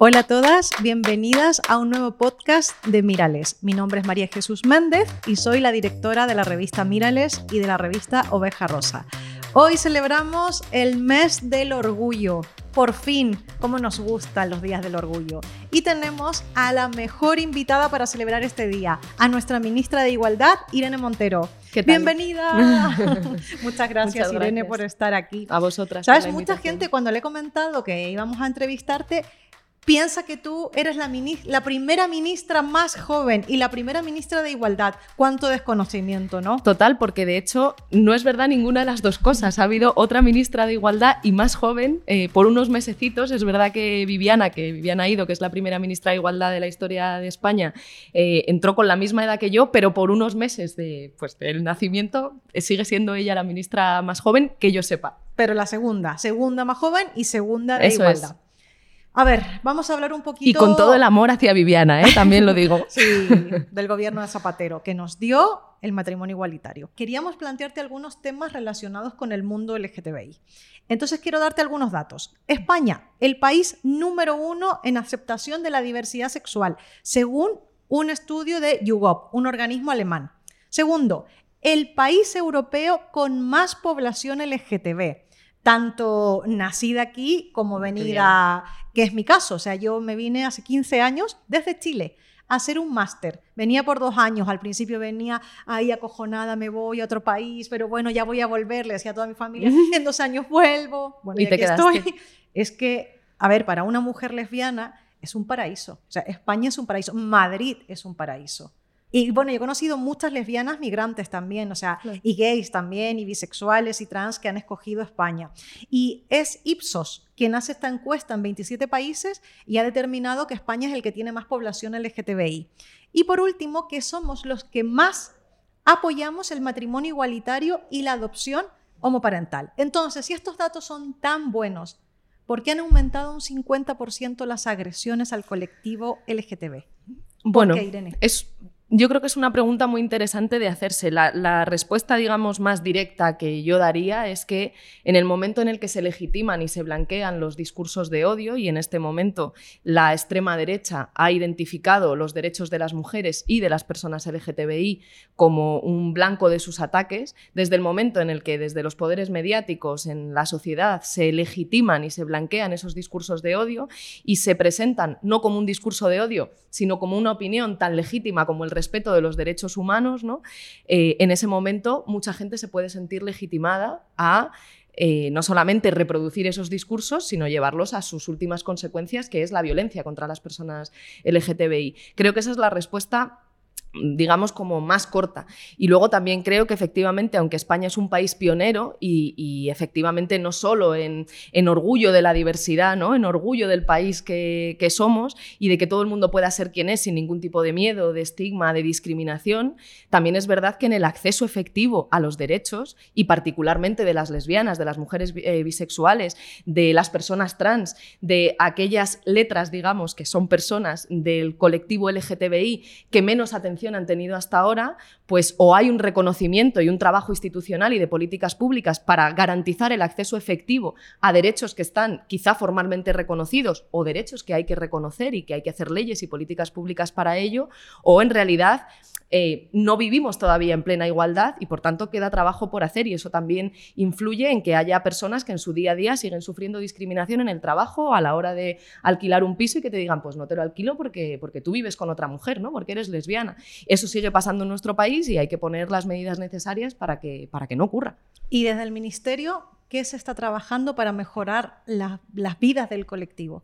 Hola a todas, bienvenidas a un nuevo podcast de Mirales. Mi nombre es María Jesús Méndez y soy la directora de la revista Mirales y de la revista Oveja Rosa. Hoy celebramos el mes del orgullo. Por fin, como nos gustan los días del orgullo. Y tenemos a la mejor invitada para celebrar este día, a nuestra ministra de Igualdad, Irene Montero. Bienvenida. Muchas gracias, Irene, por estar aquí. A vosotras. Sabes, mucha gente cuando le he comentado que íbamos a entrevistarte piensa que tú eres la, la, primera ministra más joven y la primera ministra de Igualdad. Cuánto desconocimiento, ¿no? Total, porque de hecho no es verdad ninguna de las dos cosas. Ha habido otra ministra de Igualdad y más joven eh, por unos mesecitos. Es verdad que Viviana, que Viviana Ido, que es la primera ministra de Igualdad de la historia de España, eh, entró con la misma edad que yo, pero por unos meses de, pues, del nacimiento eh, sigue siendo ella la ministra más joven que yo sepa. Pero la segunda, segunda más joven y segunda de Igualdad. A ver, vamos a hablar un poquito. Y con todo el amor hacia Viviana, ¿eh? también lo digo. sí, del gobierno de Zapatero, que nos dio el matrimonio igualitario. Queríamos plantearte algunos temas relacionados con el mundo LGTBI. Entonces quiero darte algunos datos. España, el país número uno en aceptación de la diversidad sexual, según un estudio de YouGov, un organismo alemán. Segundo, el país europeo con más población LGTB tanto nacida aquí como venida, que es mi caso. O sea, yo me vine hace 15 años desde Chile a hacer un máster. Venía por dos años, al principio venía ahí acojonada, me voy a otro país, pero bueno, ya voy a volver, le decía a toda mi familia, en dos años vuelvo, bueno, y, te aquí estoy. Es que, a ver, para una mujer lesbiana es un paraíso. O sea, España es un paraíso, Madrid es un paraíso. Y bueno, yo he conocido muchas lesbianas migrantes también, o sea, y gays también, y bisexuales y trans que han escogido España. Y es Ipsos quien hace esta encuesta en 27 países y ha determinado que España es el que tiene más población LGTBI. Y por último, que somos los que más apoyamos el matrimonio igualitario y la adopción homoparental. Entonces, si estos datos son tan buenos, ¿por qué han aumentado un 50% las agresiones al colectivo LGTB? Bueno, es yo creo que es una pregunta muy interesante de hacerse. La, respuesta, digamos, más directa que yo daría es que en el momento en el que se legitiman y se blanquean los discursos de odio, y en este momento la extrema derecha ha identificado los derechos de las mujeres y de las personas LGTBI como un blanco de sus ataques, desde el momento en el que desde los poderes mediáticos en la sociedad se legitiman y se blanquean esos discursos de odio y se presentan no como un discurso de odio, sino como una opinión tan legítima como el respeto de los derechos humanos, ¿no? Eh, en ese momento mucha gente se puede sentir legitimada a eh, no solamente reproducir esos discursos, sino llevarlos a sus últimas consecuencias, que es la violencia contra las personas LGTBI. Creo que esa es la respuesta digamos, como más corta. Y luego también creo que efectivamente, aunque España es un país pionero y, efectivamente no solo en, orgullo de la diversidad, ¿no? en orgullo del país que, somos y de que todo el mundo pueda ser quien es sin ningún tipo de miedo, de estigma, de discriminación, también es verdad que en el acceso efectivo a los derechos y particularmente de las lesbianas, de las mujeres eh, bisexuales, de las personas trans, de aquellas letras, digamos, que son personas del colectivo LGTBI que menos atención han tenido hasta ahora, pues o hay un reconocimiento y un trabajo institucional y de políticas públicas para garantizar el acceso efectivo a derechos que están quizá formalmente reconocidos o derechos que hay que reconocer y que hay que hacer leyes y políticas públicas para ello, o en realidad eh, no vivimos todavía en plena igualdad y por tanto queda trabajo por hacer y eso también influye en que haya personas que en su día a día siguen sufriendo discriminación en el trabajo a la hora de alquilar un piso y que te digan, pues no te lo alquilo porque, porque tú vives con otra mujer, ¿no? porque eres lesbiana. Eso sigue pasando en nuestro país y hay que poner las medidas necesarias para que, para que no ocurra. Y desde el Ministerio, ¿qué se está trabajando para mejorar las vidas del colectivo?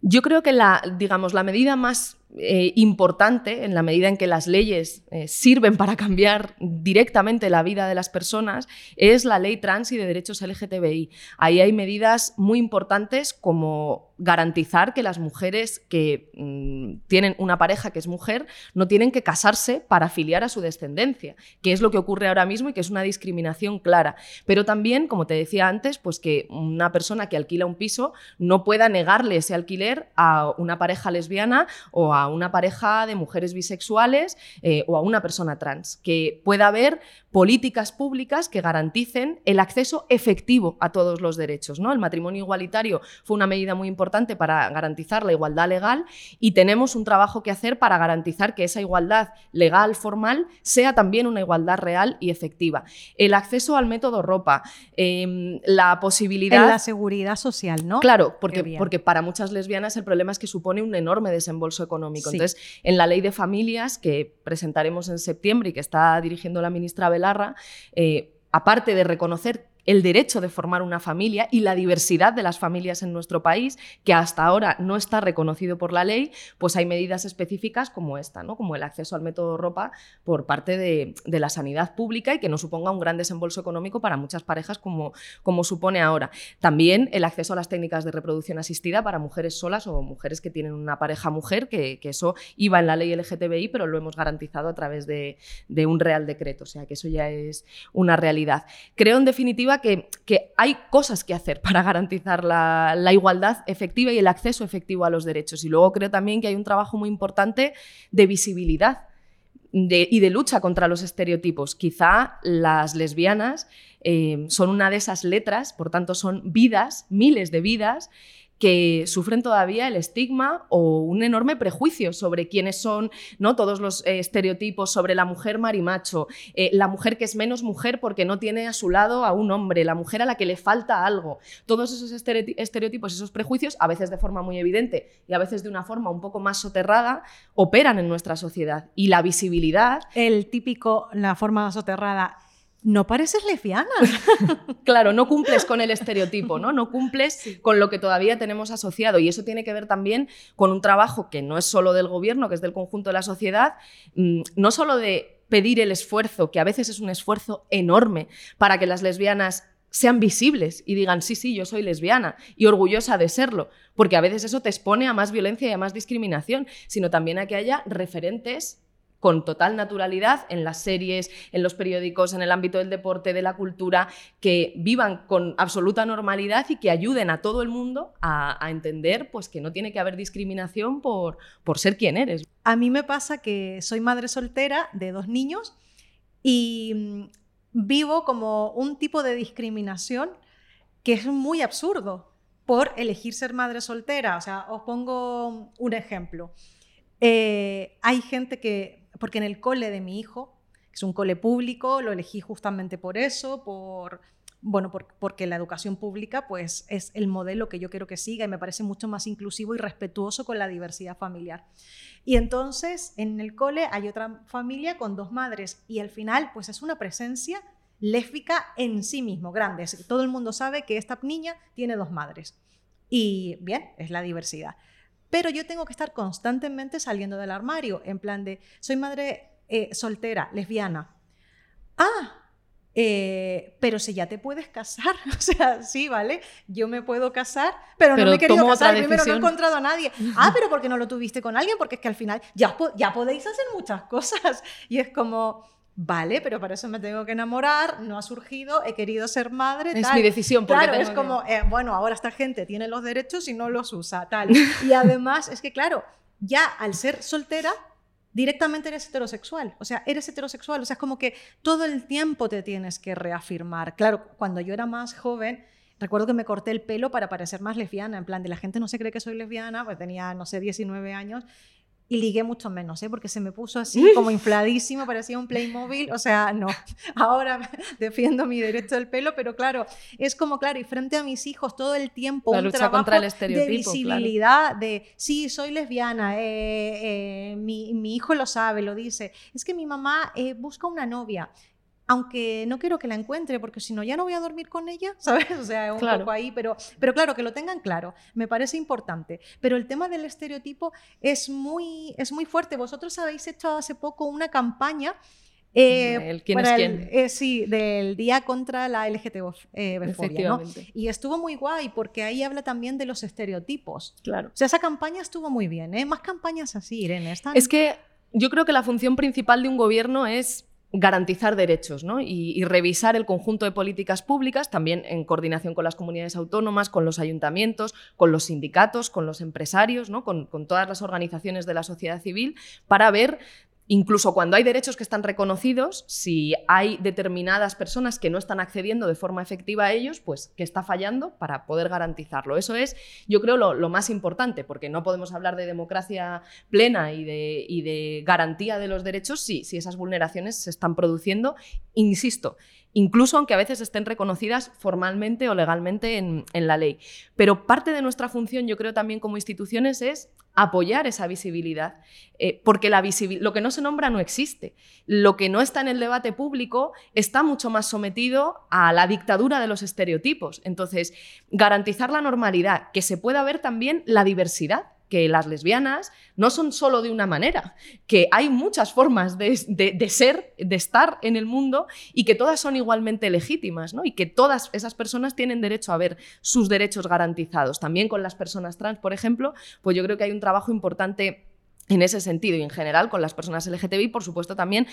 Yo creo que la, digamos, la medida más eh, importante en la medida en que las leyes eh, sirven para cambiar directamente la vida de las personas es la ley trans y de derechos LGTBI. Ahí hay medidas muy importantes como garantizar que las mujeres que mm, tienen una pareja que es mujer no tienen que casarse para afiliar a su descendencia, que es lo que ocurre ahora mismo y que es una discriminación clara. Pero también, como te decía antes, pues que una persona que alquila un piso no pueda negarle ese alquiler a una pareja lesbiana o a una pareja de mujeres bisexuales eh, o a una persona trans, que pueda haber políticas públicas que garanticen el acceso efectivo a todos los derechos. ¿no? El matrimonio igualitario fue una medida muy importante para garantizar la igualdad legal y tenemos un trabajo que hacer para garantizar que esa igualdad legal, formal, sea también una igualdad real y efectiva. El acceso al método ropa, em, la posibilidad... En la seguridad social, ¿no? Claro, porque, porque para muchas lesbianas el problema es que supone un enorme desembolso económico. Entonces, en la ley de familias que presentaremos en septiembre y que está dirigiendo la ministra Belarra, eh, aparte de reconocer el derecho de formar una familia y la diversidad de las familias en nuestro país, que hasta ahora no está reconocido por la ley, pues hay medidas específicas como esta, ¿no? como el acceso al método ropa por parte de, la sanidad pública y que no suponga un gran desembolso económico para muchas parejas como, como supone ahora. También el acceso a las técnicas de reproducción asistida para mujeres solas o mujeres que tienen una pareja mujer, que, eso iba en la ley LGTBI, pero lo hemos garantizado a través de, de un real decreto, o sea que eso ya es una realidad. Creo en definitiva que, hay cosas que hacer para garantizar la, igualdad efectiva y el acceso efectivo a los derechos. Y luego creo también que hay un trabajo muy importante de visibilidad y de lucha contra los estereotipos. Quizá las lesbianas eh, son una de esas letras, por tanto son vidas, miles de vidas, que sufren todavía el estigma o un enorme prejuicio sobre quiénes son ¿no? todos los eh, estereotipos sobre la mujer marimacho, eh, la mujer que es menos mujer porque no tiene a su lado a un hombre, la mujer a la que le falta algo. Todos esos estereotipos, esos prejuicios, a veces de forma muy evidente y a veces de una forma un poco más soterrada, operan en nuestra sociedad. Y la visibilidad... El típico, la forma soterrada, no pareces lesbiana. claro, no cumples con el estereotipo, ¿no? No cumples con lo que todavía tenemos asociado. Y eso tiene que ver también con un trabajo que no es solo del gobierno, que es del conjunto de la sociedad, mm, no solo de pedir el esfuerzo, que a veces es un esfuerzo enorme para que las lesbianas sean visibles y digan, sí, sí, yo soy lesbiana y orgullosa de serlo, porque a veces eso te expone a más violencia y a más discriminación, sino también a que haya referentes con total naturalidad en las series, en los periódicos, en el ámbito del deporte, de la cultura, que vivan con absoluta normalidad y que ayuden a todo el mundo a, entender pues, que no tiene que haber discriminación por, por ser quien eres. A mí me pasa que soy madre soltera de dos niños y mm, vivo como un tipo de discriminación que es muy absurdo por elegir ser madre soltera. O sea, os pongo un ejemplo. Eh, hay gente que porque en el cole de mi hijo, que es un cole público, lo elegí justamente por eso, por bueno, porque la educación pública pues, es el modelo que yo quiero que siga y me parece mucho más inclusivo y respetuoso con la diversidad familiar. Y entonces en el cole hay otra familia con dos madres y al final pues es una presencia lésbica en sí mismo, grande. Todo el mundo sabe que esta niña tiene dos madres. Y bien, es la diversidad. Pero yo tengo que estar constantemente saliendo del armario, en plan de, soy madre eh, soltera, lesbiana. Ah, eh, pero si ya te puedes casar, o sea, sí, ¿vale? Yo me puedo casar, pero, no me he querido casar, primero no he encontrado a nadie. Ah, pero ¿por qué no lo tuviste con alguien? Porque es que al final ya, ya podéis hacer muchas cosas. Y es como, Vale, pero para eso me tengo que enamorar, no ha surgido, he querido ser madre. Es mi decisión. Porque claro, es como, eh, bueno, ahora esta gente tiene los derechos y no los usa, tal. Y además es que, claro, ya al ser soltera, directamente eres heterosexual. O sea, eres heterosexual. O sea, es como que todo el tiempo te tienes que reafirmar. Claro, cuando yo era más joven, recuerdo que me corté el pelo para parecer más lesbiana. En plan, de la gente no se cree que soy lesbiana, pues tenía, no sé, 19 años y ligué mucho menos, ¿eh? porque se me puso así como infladísimo, parecía un Playmobil, o sea, no, ahora defiendo mi derecho del pelo, pero claro, es como, claro, y frente a mis hijos todo el tiempo un trabajo contra el estereotipo, de visibilidad, de, sí, soy lesbiana, eh, eh, mi, mi, hijo lo sabe, lo dice, es que mi mamá eh, busca una novia, aunque no quiero que la encuentre, porque si no ya no voy a dormir con ella, ¿sabes? O sea, un poco ahí, pero, pero claro, que lo tengan claro, me parece importante. Pero el tema del estereotipo es muy, es muy fuerte. Vosotros habéis hecho hace poco una campaña eh, ¿Quién es quién? Eh, sí, del Día contra la LGTB. Eh, ¿no? Y estuvo muy guay porque ahí habla también de los estereotipos. Claro. O sea, esa campaña estuvo muy bien, ¿eh? Más campañas así, Irene. Es que yo creo que la función principal de un gobierno es garantizar derechos ¿no? y, revisar el conjunto de políticas públicas, también en coordinación con las comunidades autónomas, con los ayuntamientos, con los sindicatos, con los empresarios, ¿no? con, con todas las organizaciones de la sociedad civil, para ver Incluso cuando hay derechos que están reconocidos, si hay determinadas personas que no están accediendo de forma efectiva a ellos, pues que está fallando para poder garantizarlo. Eso es, yo creo, lo, más importante, porque no podemos hablar de democracia plena y de, garantía de los derechos si esas vulneraciones se están produciendo, insisto, incluso aunque a veces estén reconocidas formalmente o legalmente en, la ley. Pero parte de nuestra función, yo creo también como instituciones, es apoyar esa visibilidad, eh, porque la lo que no se nombra no existe. Lo que no está en el debate público está mucho más sometido a la dictadura de los estereotipos. Entonces, garantizar la normalidad, que se pueda ver también la diversidad que las lesbianas no son solo de una manera, que hay muchas formas de, ser, de estar en el mundo y que todas son igualmente legítimas, ¿no? Y que todas esas personas tienen derecho a ver sus derechos garantizados. También con las personas trans, por ejemplo, pues yo creo que hay un trabajo importante en ese sentido y en general con las personas LGTBI, por supuesto también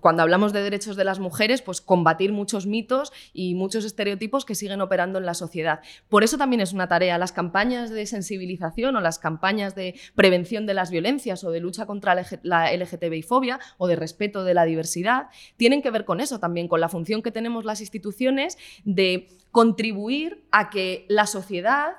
cuando hablamos de derechos de las mujeres, pues combatir muchos mitos y muchos estereotipos que siguen operando en la sociedad. Por eso también es una tarea las campañas de sensibilización o las campañas de prevención de las violencias o de lucha contra la LGTBI fobia o de respeto de la diversidad, tienen que ver con eso también, con la función que tenemos las instituciones de contribuir a que la sociedad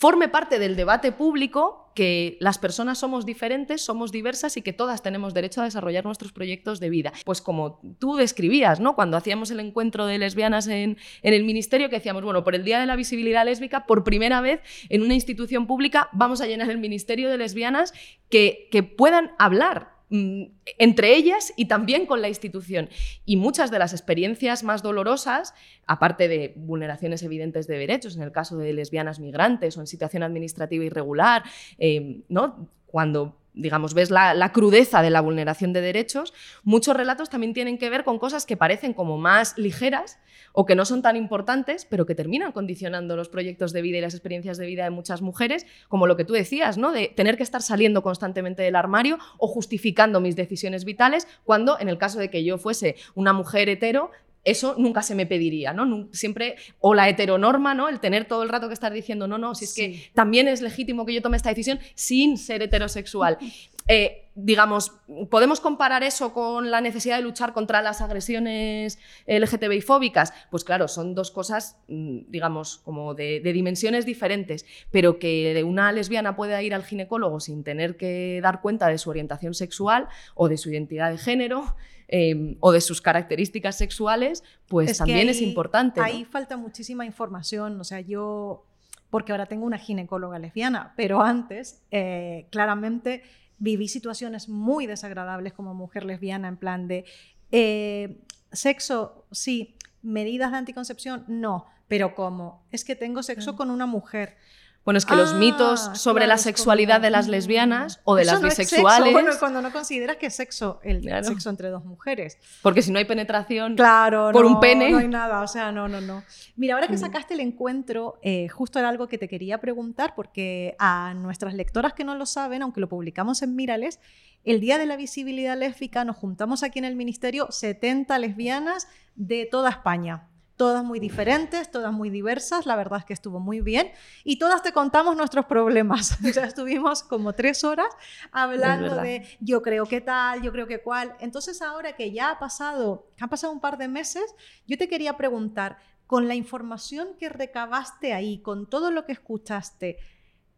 forme parte del debate público que las personas somos diferentes, somos diversas y que todas tenemos derecho a desarrollar nuestros proyectos de vida. Pues como tú describías, ¿no? Cuando hacíamos el encuentro de lesbianas en, el ministerio, que decíamos, bueno, por el Día de la Visibilidad Lésbica, por primera vez en una institución pública vamos a llenar el Ministerio de Lesbianas que, puedan hablar entre ellas y también con la institución. Y muchas de las experiencias más dolorosas, aparte de vulneraciones evidentes de derechos, en el caso de lesbianas migrantes o en situación administrativa irregular, eh, ¿no? cuando digamos, ves la, crudeza de la vulneración de derechos, muchos relatos también tienen que ver con cosas que parecen como más ligeras o que no son tan importantes, pero que terminan condicionando los proyectos de vida y las experiencias de vida de muchas mujeres, como lo que tú decías, ¿no? De tener que estar saliendo constantemente del armario o justificando mis decisiones vitales, cuando en el caso de que yo fuese una mujer hetero, eso nunca se me pediría, ¿no? Siempre, o la heteronorma, ¿no? El tener todo el rato que estar diciendo, no, no, si es que también es legítimo que yo tome esta decisión sin ser heterosexual. Eh, digamos, ¿podemos comparar eso con la necesidad de luchar contra las agresiones LGTBI fóbicas? Pues claro, son dos cosas, mm, digamos, como de, de, dimensiones diferentes, pero que una lesbiana pueda ir al ginecólogo sin tener que dar cuenta de su orientación sexual o de su identidad de género, Em, o de sus características sexuales, pues también es importante. Ahí falta muchísima información, o sea, yo, porque ahora tengo una ginecóloga lesbiana, pero antes, eh, claramente, viví situaciones muy desagradables como mujer lesbiana, en plan de eh, sexo, sí, medidas de anticoncepción, no, pero como es que tengo sexo con una mujer. Bueno, es que los mitos ah, sobre la sexualidad de las lesbianas o de las bisexuales. bueno, cuando no consideras que es sexo, el sexo entre dos mujeres. Porque si no hay penetración claro, por un pene. No hay nada, o sea, no, no, no. Mira, ahora que mm. sacaste el encuentro, eh, justo era algo que te quería preguntar, porque a nuestras lectoras que no lo saben, aunque lo publicamos en Mírales, el Día de la Visibilidad Lésbica nos juntamos aquí en el Ministerio 70 lesbianas de toda España todas muy diferentes, todas muy diversas, la verdad es que estuvo muy bien y todas te contamos nuestros problemas. O sea, estuvimos como tres horas hablando de yo creo que tal, yo creo que cual. Entonces ahora que ya ha pasado, han pasado un par de meses, yo te quería preguntar, con la información que recabaste ahí, con todo lo que escuchaste,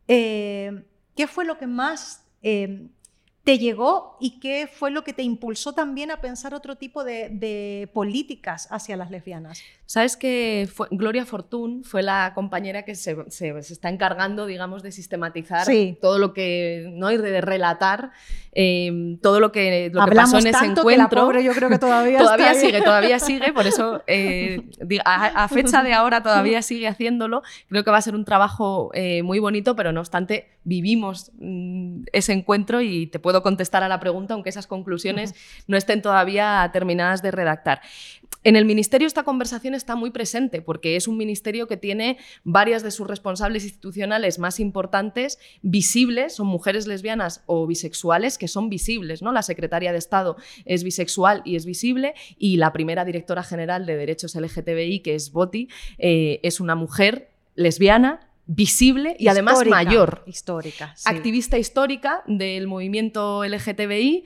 eh, ¿qué fue lo que más... Eh, te llegó y qué fue lo que te impulsó también a pensar otro tipo de, políticas hacia las lesbianas? Sabes que Gloria Fortún fue la compañera que se, está encargando, digamos, de sistematizar todo lo que, ¿no? Y de relatar em, todo lo que, lo que pasó en ese encuentro. Que yo creo que todavía, todavía sigue, todavía sigue, por eso eh, a, fecha de ahora todavía sigue haciéndolo. Creo que va a ser un trabajo eh, muy bonito, pero no obstante vivimos mm, ese encuentro y te puedo contestar a la pregunta, aunque esas conclusiones no estén todavía terminadas de redactar. en el ministerio esta conversación está muy presente porque es un ministerio que tiene varias de sus responsables institucionales más importantes visibles, son mujeres lesbianas o bisexuales que son visibles. ¿no? La secretaria de Estado es bisexual y es visible y la primera directora general de Derechos LGTBI, que es Boti, eh, es una mujer lesbiana visible y además mayor. Histórica. Activista histórica del movimiento LGTBI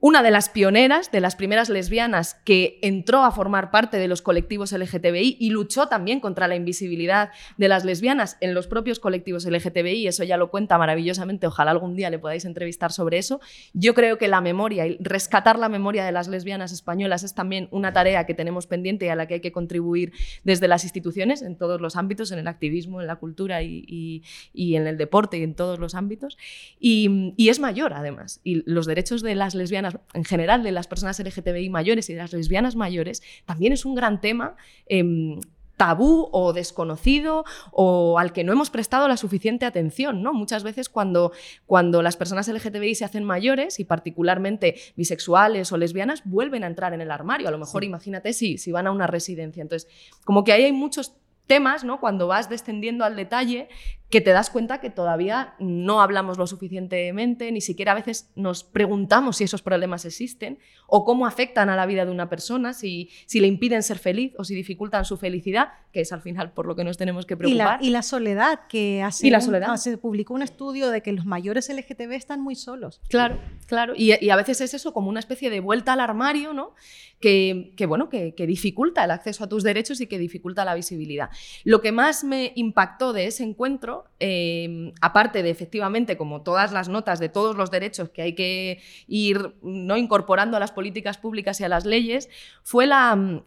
una de las pioneras, de las primeras lesbianas que entró a formar parte de los colectivos LGTBI y luchó también contra la invisibilidad de las lesbianas en los propios colectivos LGTBI, eso ya lo cuenta maravillosamente, ojalá algún día le podáis entrevistar sobre eso. Yo creo que la memoria y rescatar la memoria de las lesbianas españolas es también una tarea que tenemos pendiente y a la que hay que contribuir desde las instituciones en todos los ámbitos, en el activismo, en la cultura y, en el deporte y en todos los ámbitos. Y, y es mayor, además, y los derechos de las lesbianas en general, de las personas LGTBI mayores y de las lesbianas mayores, también es un gran tema. Em, tabú o desconocido o al que no hemos prestado la suficiente atención. ¿no? Muchas veces cuando, cuando las personas LGTBI se hacen mayores y particularmente bisexuales o lesbianas vuelven a entrar en el armario. A lo mejor imagínate si, si van a una residencia. Entonces, como que ahí hay muchos temas, ¿no? cuando vas descendiendo al detalle, que te das cuenta que todavía no hablamos lo suficientemente, ni siquiera a veces nos preguntamos si esos problemas existen o cómo afectan a la vida de una persona, si, si le impiden ser feliz o si dificultan su felicidad, que es al final por lo que nos tenemos que preocupar. Y la, soledad, que hace ¿Y la soledad? se publicó un estudio de que los mayores LGTB están muy solos. Claro, claro. Y, y, a veces es eso como una especie de vuelta al armario, ¿no? Que, que bueno, que, que dificulta el acceso a tus derechos y que dificulta la visibilidad. Lo que más me impactó de ese encuentro Em, aparte de efectivamente, como todas las notas de todos los derechos que hay que ir ¿no? incorporando a las políticas públicas y a las leyes, fue la,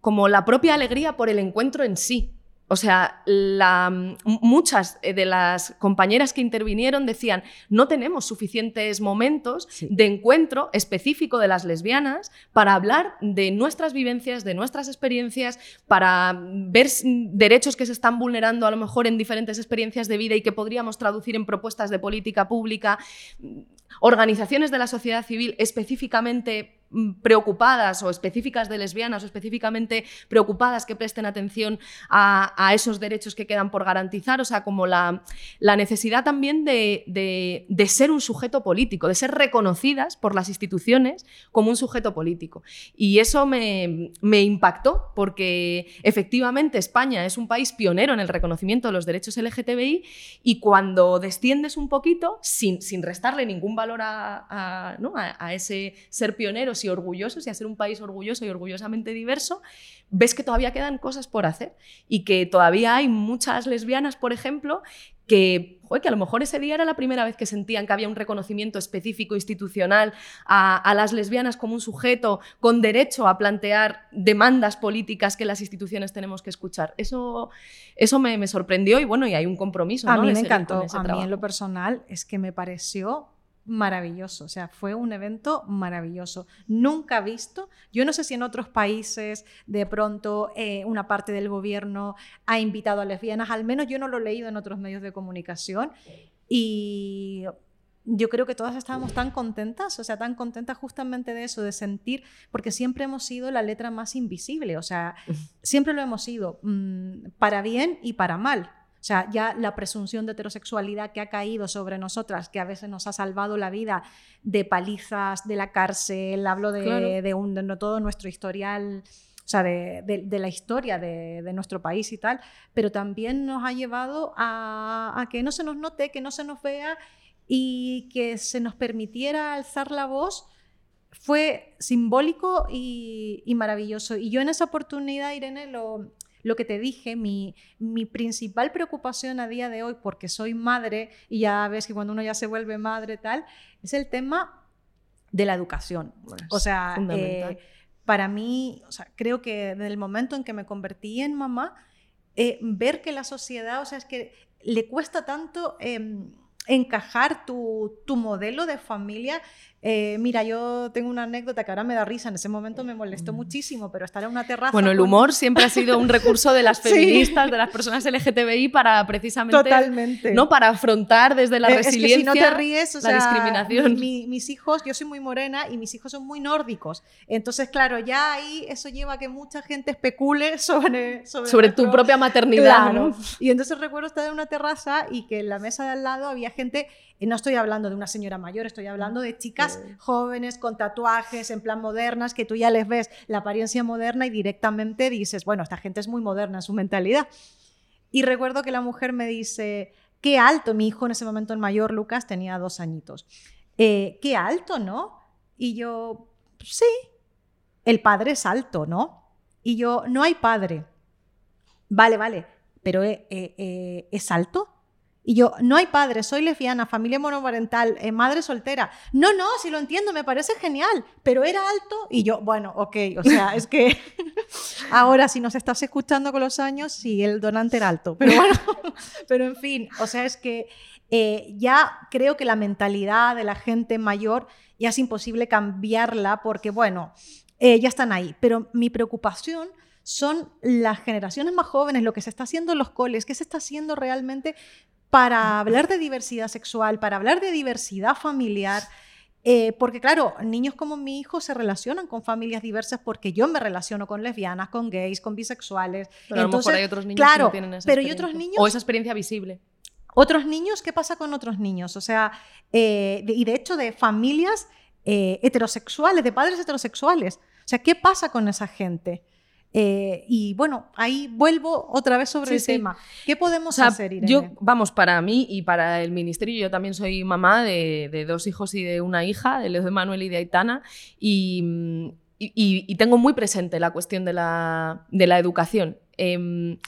como la propia alegría por el encuentro en sí. O sea, muchas eh, de las compañeras que intervinieron decían, no tenemos suficientes momentos de encuentro específico de las lesbianas para hablar de nuestras vivencias, de nuestras experiencias, para ver derechos que se están vulnerando a lo mejor en diferentes experiencias de vida y que podríamos traducir en propuestas de política pública. Organizaciones de la sociedad civil específicamente Mm, preocupadas o específicas de lesbianas o específicamente preocupadas que presten atención a, esos derechos que quedan por garantizar, o sea, como la, la necesidad también de, ser un sujeto político, de ser reconocidas por las instituciones como un sujeto político. Y eso me, impactó porque efectivamente España es un país pionero en el reconocimiento de los derechos LGTBI y cuando desciendes un poquito, sin, sin restarle ningún valor a, a ese ser pionero, y orgullosos y a ser un país orgulloso y orgullosamente diverso, ves que todavía quedan cosas por hacer y que todavía hay muchas lesbianas, por ejemplo, que, que a lo mejor ese día era la primera vez que sentían que había un reconocimiento específico institucional a, las lesbianas como un sujeto con derecho a plantear demandas políticas que las instituciones tenemos que escuchar. Eso, eso me, sorprendió y bueno, y hay un compromiso. A mí me encantó. A mí en lo personal es que me pareció maravilloso, o sea, fue un evento maravilloso, nunca visto. Yo no sé si en otros países de pronto eh, una parte del gobierno ha invitado a lesbianas, al menos yo no lo he leído en otros medios de comunicación y yo creo que todas estábamos tan contentas, o sea, tan contentas justamente de eso, de sentir, porque siempre hemos sido la letra más invisible, o sea, siempre lo hemos sido, mm, para bien y para mal. O sea, ya la presunción de heterosexualidad que ha caído sobre nosotras, que a veces nos ha salvado la vida de palizas, de la cárcel, hablo de, un, todo nuestro historial o sea, de, la historia de, nuestro país y tal, pero también nos ha llevado a, que no se nos note, que no se nos vea y que se nos permitiera alzar la voz fue simbólico y, y, maravilloso. Y yo en esa oportunidad, Irene, lo, lo que te dije, mi, principal preocupación a día de hoy, porque soy madre y ya ves que cuando uno ya se vuelve madre tal, es el tema de la educación. o sea, eh, para mí, o sea, creo que desde el momento en que me convertí en mamá, eh, ver que la sociedad, o sea, es que le cuesta tanto... Em, encajar tu, tu modelo de familia eh, mira, yo tengo una anécdota que ahora me da risa, en ese momento me molestó mm. muchísimo, pero estar en una terraza... Bueno, el humor siempre ha sido un recurso de las feministas, de las personas LGTBI para precisamente... Totalmente. ¿no? Para afrontar desde la resiliencia es que si no te ríes, o la discriminación. mis hijos, yo soy muy morena y mis hijos son muy nórdicos. Entonces, claro, ya ahí eso lleva a que mucha gente especule sobre... Sobre, tu propia maternidad, ¿no? Y entonces recuerdo estar en una terraza y que en la mesa de al lado había gente y no estoy hablando de una señora mayor, estoy hablando de chicas jóvenes con tatuajes en plan modernas, que tú ya les ves la apariencia moderna y directamente dices, bueno, esta gente es muy moderna en su mentalidad. Y recuerdo que la mujer me dice, qué alto, mi hijo en ese momento el mayor, Lucas, tenía dos añitos. Eh, qué alto, ¿no? Y yo, sí, el padre es alto, ¿no? Y yo, no hay padre. Vale, vale, pero eh, eh, ¿es alto? Y yo, no hay padre, soy lesbiana, familia monoparental, eh, madre soltera. No, no, si lo entiendo, me parece genial, pero era alto. Y yo, bueno, ok, o sea, es que ahora si nos estás escuchando con los años, sí, el donante era alto. Pero bueno, pero en fin, o sea, es que eh, ya creo que la mentalidad de la gente mayor ya es imposible cambiarla porque, bueno, eh, ya están ahí. Pero mi preocupación son las generaciones más jóvenes, lo que se está haciendo en los coles, qué se está haciendo realmente para hablar de diversidad sexual, para hablar de diversidad familiar. Eh, porque claro, niños como mi hijo se relacionan con familias diversas porque yo me relaciono con lesbianas, con gays, con bisexuales. Pero a lo mejor hay otros niños que no tienen esa pero hay otros niños... O esa experiencia visible. Otros niños, ¿qué pasa con otros niños? O sea, eh, y de hecho de familias eh, heterosexuales, de padres heterosexuales. O sea, ¿qué pasa con esa gente? Eh, y bueno, ahí vuelvo otra vez sobre el tema. ¿Qué podemos hacer, Irene? Yo, vamos, para mí y para el ministerio, yo también soy mamá de, dos hijos y de una hija, de Leo de Manuel y de Aitana, y, tengo muy presente la cuestión de la, educación. Em,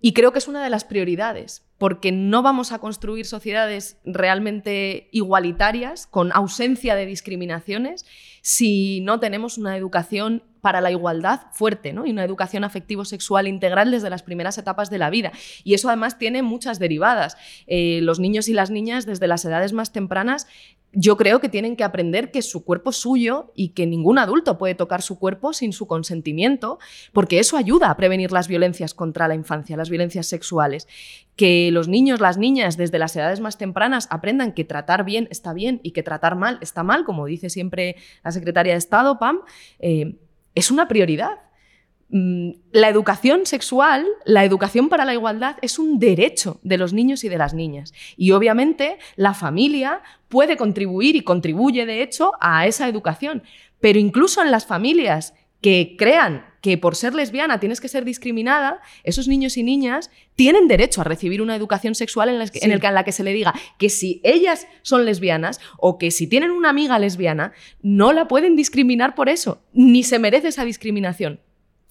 y creo que es una de las prioridades, porque no vamos a construir sociedades realmente igualitarias, con ausencia de discriminaciones, si no tenemos una educación para la igualdad fuerte ¿no? y una educación afectivo-sexual integral desde las primeras etapas de la vida. Y eso además tiene muchas derivadas. Eh, los niños y las niñas desde las edades más tempranas yo creo que tienen que aprender que su cuerpo es suyo y que ningún adulto puede tocar su cuerpo sin su consentimiento, porque eso ayuda a prevenir las violencias contra la infancia, las violencias sexuales. Que los niños, las niñas, desde las edades más tempranas aprendan que tratar bien está bien y que tratar mal está mal, como dice siempre la secretaria de Estado, Pam. Eh, es una prioridad. Mm, la educación sexual, la educación para la igualdad es un derecho de los niños y de las niñas. Y obviamente la familia puede contribuir y contribuye de hecho a esa educación. Pero incluso en las familias que crean que por ser lesbiana tienes que ser discriminada, esos niños y niñas tienen derecho a recibir una educación sexual en la que, en la que se le diga que si ellas son lesbianas o que si tienen una amiga lesbiana, no la pueden discriminar por eso, ni se merece esa discriminación.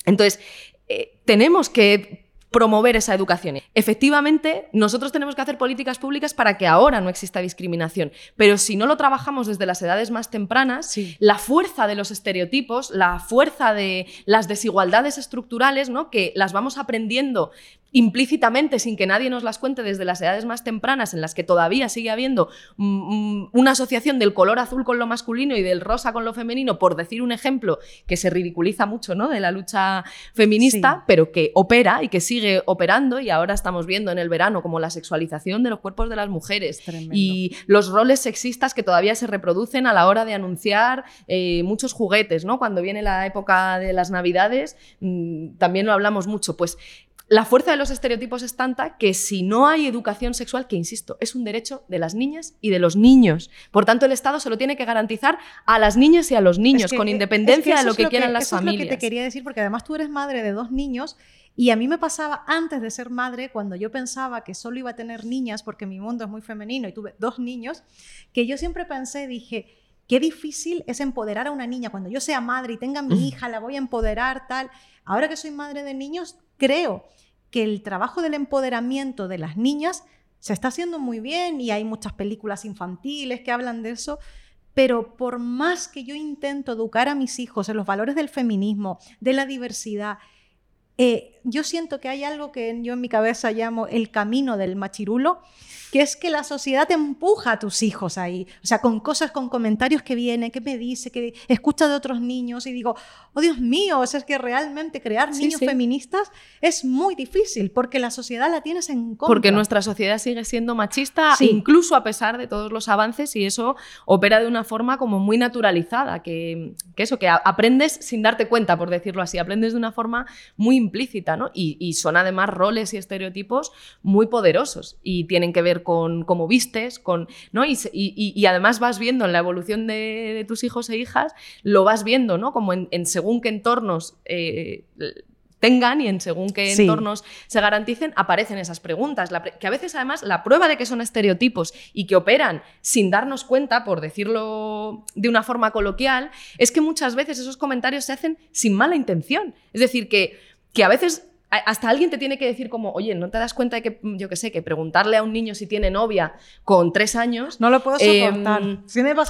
Entonces, eh, tenemos que promover esa educación. Efectivamente, nosotros tenemos que hacer políticas públicas para que ahora no exista discriminación, pero si no lo trabajamos desde las edades más tempranas, la fuerza de los estereotipos, la fuerza de las desigualdades estructurales, ¿no? que las vamos aprendiendo implícitamente, sin que nadie nos las cuente desde las edades más tempranas, en las que todavía sigue habiendo mm, mm, una asociación del color azul con lo masculino y del rosa con lo femenino, por decir un ejemplo que se ridiculiza mucho ¿no? de la lucha feminista, pero que opera y que sigue operando, y ahora estamos viendo en el verano como la sexualización de los cuerpos de las mujeres y los roles sexistas que todavía se reproducen a la hora de anunciar eh, muchos juguetes, ¿no? Cuando viene la época de las navidades, mm, también lo hablamos mucho, pues la fuerza de los estereotipos es tanta que si no hay educación sexual, que insisto, es un derecho de las niñas y de los niños. Por tanto, el Estado se lo tiene que garantizar a las niñas y a los niños, con independencia de lo que, quieran las familias. Es lo que te quería decir, porque además tú eres madre de dos niños. Y a mí me pasaba antes de ser madre, cuando yo pensaba que solo iba a tener niñas, porque mi mundo es muy femenino y tuve dos niños, que yo siempre pensé, dije, qué difícil es empoderar a una niña. Cuando yo sea madre y tenga mi hija, la voy a empoderar, tal. Ahora que soy madre de niños, creo que el trabajo del empoderamiento de las niñas se está haciendo muy bien y hay muchas películas infantiles que hablan de eso, pero por más que yo intento educar a mis hijos en los valores del feminismo, de la diversidad, eh, yo siento que hay algo que yo en mi cabeza llamo el camino del machirulo, que es que la sociedad te empuja a tus hijos ahí, o sea, con cosas, con comentarios que vienen, que me dice, que escucha de otros niños y digo, oh Dios mío, o sea, es que realmente crear niños feministas es muy difícil porque la sociedad la tienes en contra. Porque nuestra sociedad sigue siendo machista, incluso a pesar de todos los avances y eso opera de una forma como muy naturalizada, que, eso, que aprendes sin darte cuenta, por decirlo así, aprendes de una forma muy implícita, ¿no? Y, y son además roles y estereotipos muy poderosos y tienen que ver con cómo vistes, con, ¿no? Y, además vas viendo en la evolución de, tus hijos e hijas, lo vas viendo, ¿no? Como en, según qué entornos eh, tengan y en según qué entornos se garanticen, aparecen esas preguntas. que a veces, además, la prueba de que son estereotipos y que operan sin darnos cuenta, por decirlo de una forma coloquial, es que muchas veces esos comentarios se hacen sin mala intención. Es decir, que, que a veces hasta alguien te tiene que decir como, oye, ¿no te das cuenta de que, yo qué sé, que preguntarle a un niño si tiene novia con tres años... No lo puedo soportar. Em,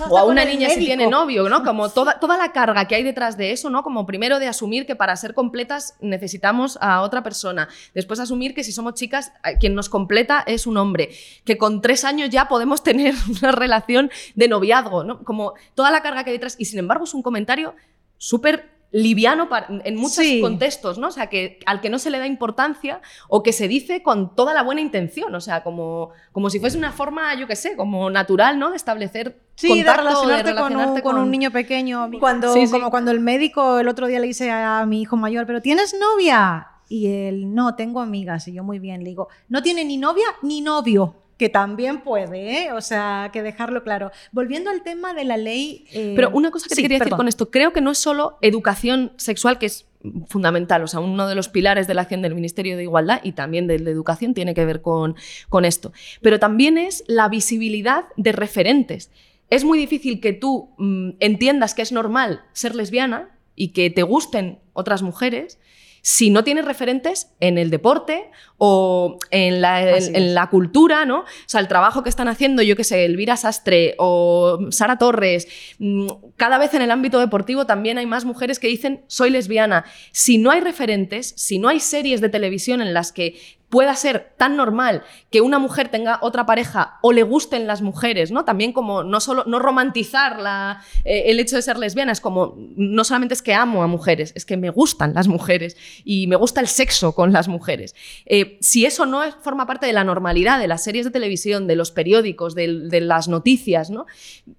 o a una niña si tiene novio, ¿no? Como toda, toda la carga que hay detrás de eso, ¿no? Como primero de asumir que para ser completas necesitamos a otra persona. Después asumir que si somos chicas, quien nos completa es un hombre. Que con tres años ya podemos tener una relación de noviazgo, ¿no? Como toda la carga que hay detrás. Y sin embargo es un comentario súper liviano en muchos contextos, ¿no? O sea, que al que no se le da importancia o que se dice con toda la buena intención, o sea, como, como si fuese una forma, yo qué sé, como natural, ¿no? De establecer sí, contacto, de relacionarte, con, un, niño pequeño. Cuando, Como cuando el médico el otro día le dice a mi hijo mayor, pero ¿tienes novia? Y él, no, tengo amigas. Y yo muy bien, le digo, no tiene ni novia ni novio que también puede, ¿eh? o sea, que dejarlo claro. Volviendo al tema de la ley... Eh, Pero una cosa que te quería decir con esto, creo que no es solo educación sexual, que es fundamental, o sea, uno de los pilares de la acción del Ministerio de Igualdad y también de, educación tiene que ver con, con esto, pero también es la visibilidad de referentes. Es muy difícil que tú mm, entiendas que es normal ser lesbiana y que te gusten otras mujeres si no tienes referentes en el deporte o en la, en, la, cultura, ¿no? O sea, el trabajo que están haciendo, yo qué sé, Elvira Sastre o Sara Torres, mm, cada vez en el ámbito deportivo también hay más mujeres que dicen soy lesbiana. Si no hay referentes, si no hay series de televisión en las que pueda ser tan normal que una mujer tenga otra pareja o le gusten las mujeres, ¿no? También como no solo no romantizar la, eh, el hecho de ser lesbiana, es como no solamente es que amo a mujeres, es que me gustan las mujeres y me gusta el sexo con las mujeres. Eh, si eso no forma parte de la normalidad de las series de televisión, de los periódicos, de, de las noticias, ¿no?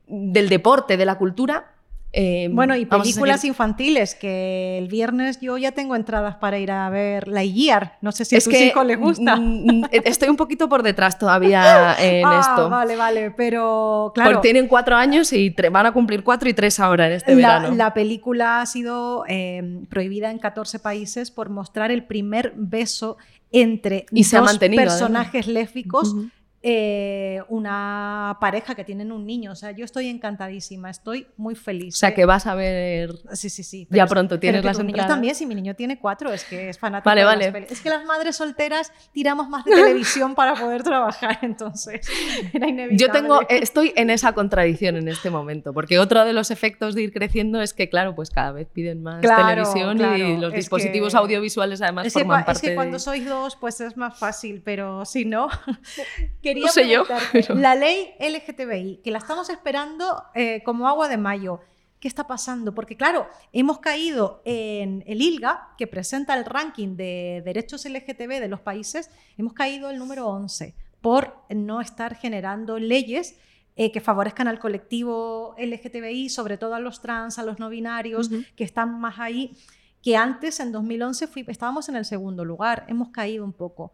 del deporte, de la cultura, eh, bueno, y películas infantiles, que el viernes yo ya tengo entradas para ir a ver La Guiar. No sé si a tus hijos les gusta. Estoy un poquito por detrás todavía en ah, esto. Vale, vale, pero claro. Porque tienen cuatro años y van a cumplir cuatro y tres ahora en este la, verano. La película ha sido em, prohibida en 14 países por mostrar el primer beso entre dos personajes lésbicos. Eh, una pareja que tienen un niño. O sea, yo estoy encantadísima, estoy muy feliz. O sea, que vas a ver. Sí, sí, sí. Ya pronto tienes las entradas. también, si mi niño tiene cuatro, es que es fanático. Vale, vale. Es que las madres solteras tiramos más de televisión para poder trabajar, entonces era inevitable. Yo tengo, estoy en esa contradicción en este momento, porque otro de los efectos de ir creciendo es que, claro, pues cada vez piden más televisión y los dispositivos audiovisuales además forman parte. Es que cuando sois dos, pues es más fácil, pero si no. no sé yo. La ley LGTBI, que la estamos esperando eh, como agua de mayo. ¿Qué está pasando? Porque claro, hemos caído en el ILGA, que presenta el ranking de derechos LGTB de los países, hemos caído el número 11 por no estar generando leyes eh, que favorezcan al colectivo LGTBI, sobre todo a los trans, a los no binarios, que están más ahí, que antes, en 2011, estábamos en el segundo lugar, hemos caído un poco.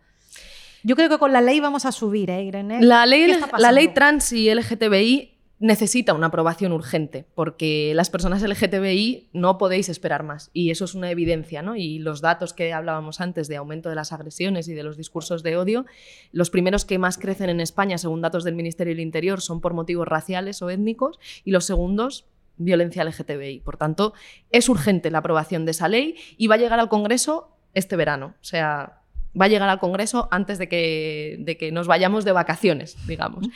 Yo creo que con la ley vamos a subir, ¿eh, Irene? La ley, la ley trans y LGTBI necesita una aprobación urgente, porque las personas LGTBI no podéis esperar más, y eso es una evidencia, ¿no? Y los datos que hablábamos antes de aumento de las agresiones y de los discursos de odio, los primeros que más crecen en España, según datos del Ministerio del Interior, son por motivos raciales o étnicos, y los segundos violencia LGTBI. Por tanto, es urgente la aprobación de esa ley y va a llegar al Congreso este verano. O sea, va a llegar al Congreso antes de que, de que nos vayamos de vacaciones, digamos.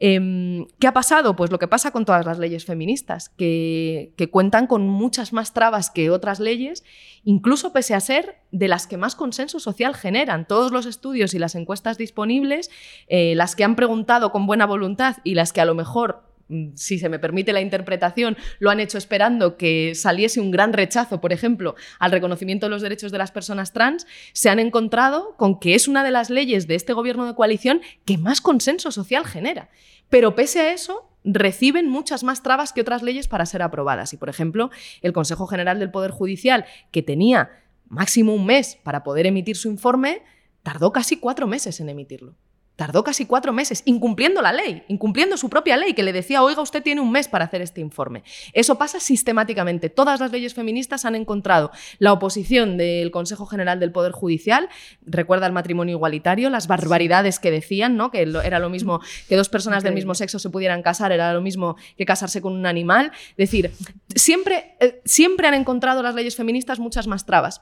Em, ¿Qué ha pasado? Pues lo que pasa con todas las leyes feministas, que, cuentan con muchas más trabas que otras leyes, incluso pese a ser de las que más consenso social generan. Todos los estudios y las encuestas disponibles, eh, las que han preguntado con buena voluntad y las que a lo mejor si se me permite la interpretación, lo han hecho esperando que saliese un gran rechazo, por ejemplo, al reconocimiento de los derechos de las personas trans, se han encontrado con que es una de las leyes de este gobierno de coalición que más consenso social genera. Pero pese a eso, reciben muchas más trabas que otras leyes para ser aprobadas. Y, por ejemplo, el Consejo General del Poder Judicial, que tenía máximo un mes para poder emitir su informe, tardó casi cuatro meses en emitirlo. Tardó casi cuatro meses, incumpliendo la ley, incumpliendo su propia ley, que le decía, oiga, usted tiene un mes para hacer este informe. Eso pasa sistemáticamente. Todas las leyes feministas han encontrado la oposición del Consejo General del Poder Judicial, recuerda el matrimonio igualitario, las barbaridades que decían, ¿no? que era lo mismo que dos personas del mismo sexo se pudieran casar, era lo mismo que casarse con un animal. Es decir, siempre, eh, siempre han encontrado las leyes feministas muchas más trabas.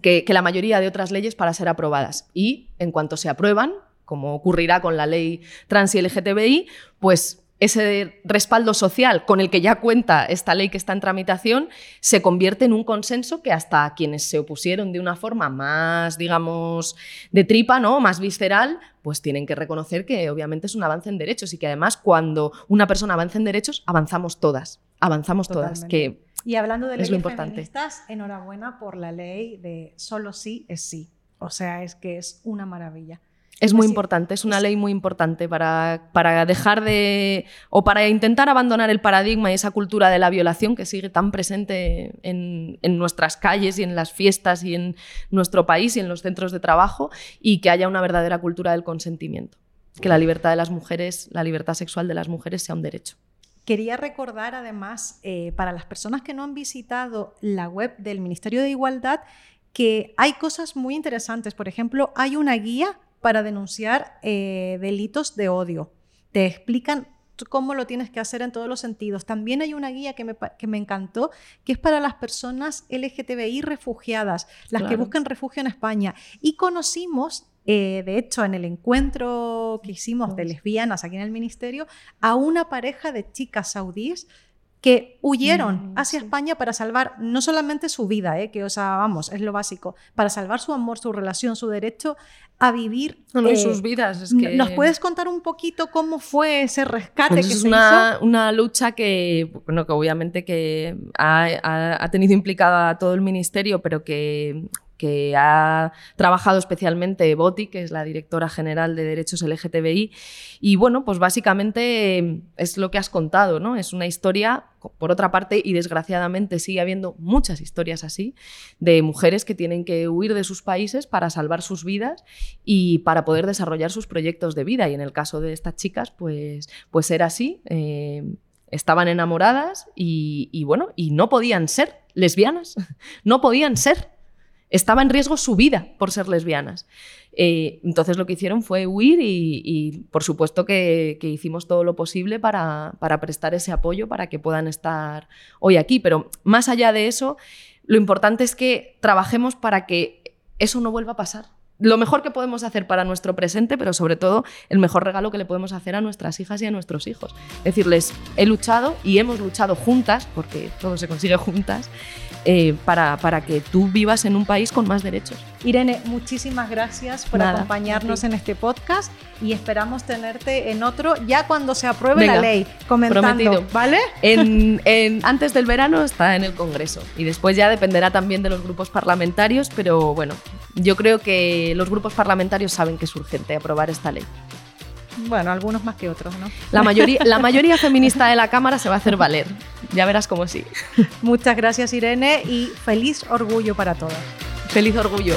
que la mayoría de otras leyes para ser aprobadas. Y en cuanto se aprueban, como ocurrirá con la ley trans y LGTBI, pues ese respaldo social con el que ya cuenta esta ley que está en tramitación se convierte en un consenso que hasta quienes se opusieron de una forma más, digamos, de tripa, ¿no? más visceral, pues tienen que reconocer que obviamente es un avance en derechos y que además cuando una persona avanza en derechos, avanzamos todas, avanzamos todas. Que y hablando de leyes importante. feministas, enhorabuena por la ley de solo sí es sí. O sea, es que es una maravilla. Es muy importante, es una ley muy importante para, para, dejar de. o para intentar abandonar el paradigma y esa cultura de la violación que sigue tan presente en, nuestras calles y en las fiestas y en nuestro país y en los centros de trabajo y que haya una verdadera cultura del consentimiento. Que la libertad de las mujeres, la libertad sexual de las mujeres sea un derecho. Quería recordar además, eh, para las personas que no han visitado la web del Ministerio de Igualdad, que hay cosas muy interesantes. Por ejemplo, hay una guía para denunciar eh, delitos de odio. Te explican cómo lo tienes que hacer en todos los sentidos. También hay una guía que me, que me encantó, que es para las personas LGTBI refugiadas, las que buscan refugio en España. Y conocimos, eh, de hecho, en el encuentro que hicimos de lesbianas aquí en el ministerio, a una pareja de chicas saudíes que huyeron mm, hacia España para salvar no solamente su vida, ¿eh? que o sea, vamos, es lo básico, para salvar su amor, su relación, su derecho a vivir no, eh, sus vidas. ¿Nos puedes contar un poquito cómo fue ese rescate pues que es se una, una lucha que, bueno, que obviamente que ha, ha tenido implicada a todo el ministerio, pero que que ha trabajado especialmente Boti, que es la directora general de Derechos LGTBI. Y bueno, pues básicamente em, es lo que has contado, ¿no? Es una historia, por otra parte, y desgraciadamente sigue habiendo muchas historias así, de mujeres que tienen que huir de sus países para salvar sus vidas y para poder desarrollar sus proyectos de vida. Y en el caso de estas chicas, pues, pues era así. Em, estaban enamoradas y, y, bueno, y no podían ser lesbianas, no podían ser estaba en riesgo su vida por ser lesbianas. Eh, entonces lo que hicieron fue huir y, por supuesto que, hicimos todo lo posible para, prestar ese apoyo para que puedan estar hoy aquí. Pero más allá de eso, lo importante es que trabajemos para que eso no vuelva a pasar. Lo mejor que podemos hacer para nuestro presente, pero sobre todo el mejor regalo que le podemos hacer a nuestras hijas y a nuestros hijos. Decirles, he luchado y hemos luchado juntas, porque todo se consigue juntas, eh, para, para, que tú vivas en un país con más derechos. Irene, muchísimas gracias por acompañarnos en este podcast y esperamos tenerte en otro ya cuando se apruebe la ley, comentando, ¿vale? En, antes del verano está en el Congreso y después ya dependerá también de los grupos parlamentarios, pero bueno, yo creo que los grupos parlamentarios saben que es urgente aprobar esta ley. Bueno, algunos más que otros, ¿no? La mayoría, la mayoría feminista de la Cámara se va a hacer valer. Ya verás cómo sí. Muchas gracias, Irene, y feliz orgullo para todas. Feliz orgullo.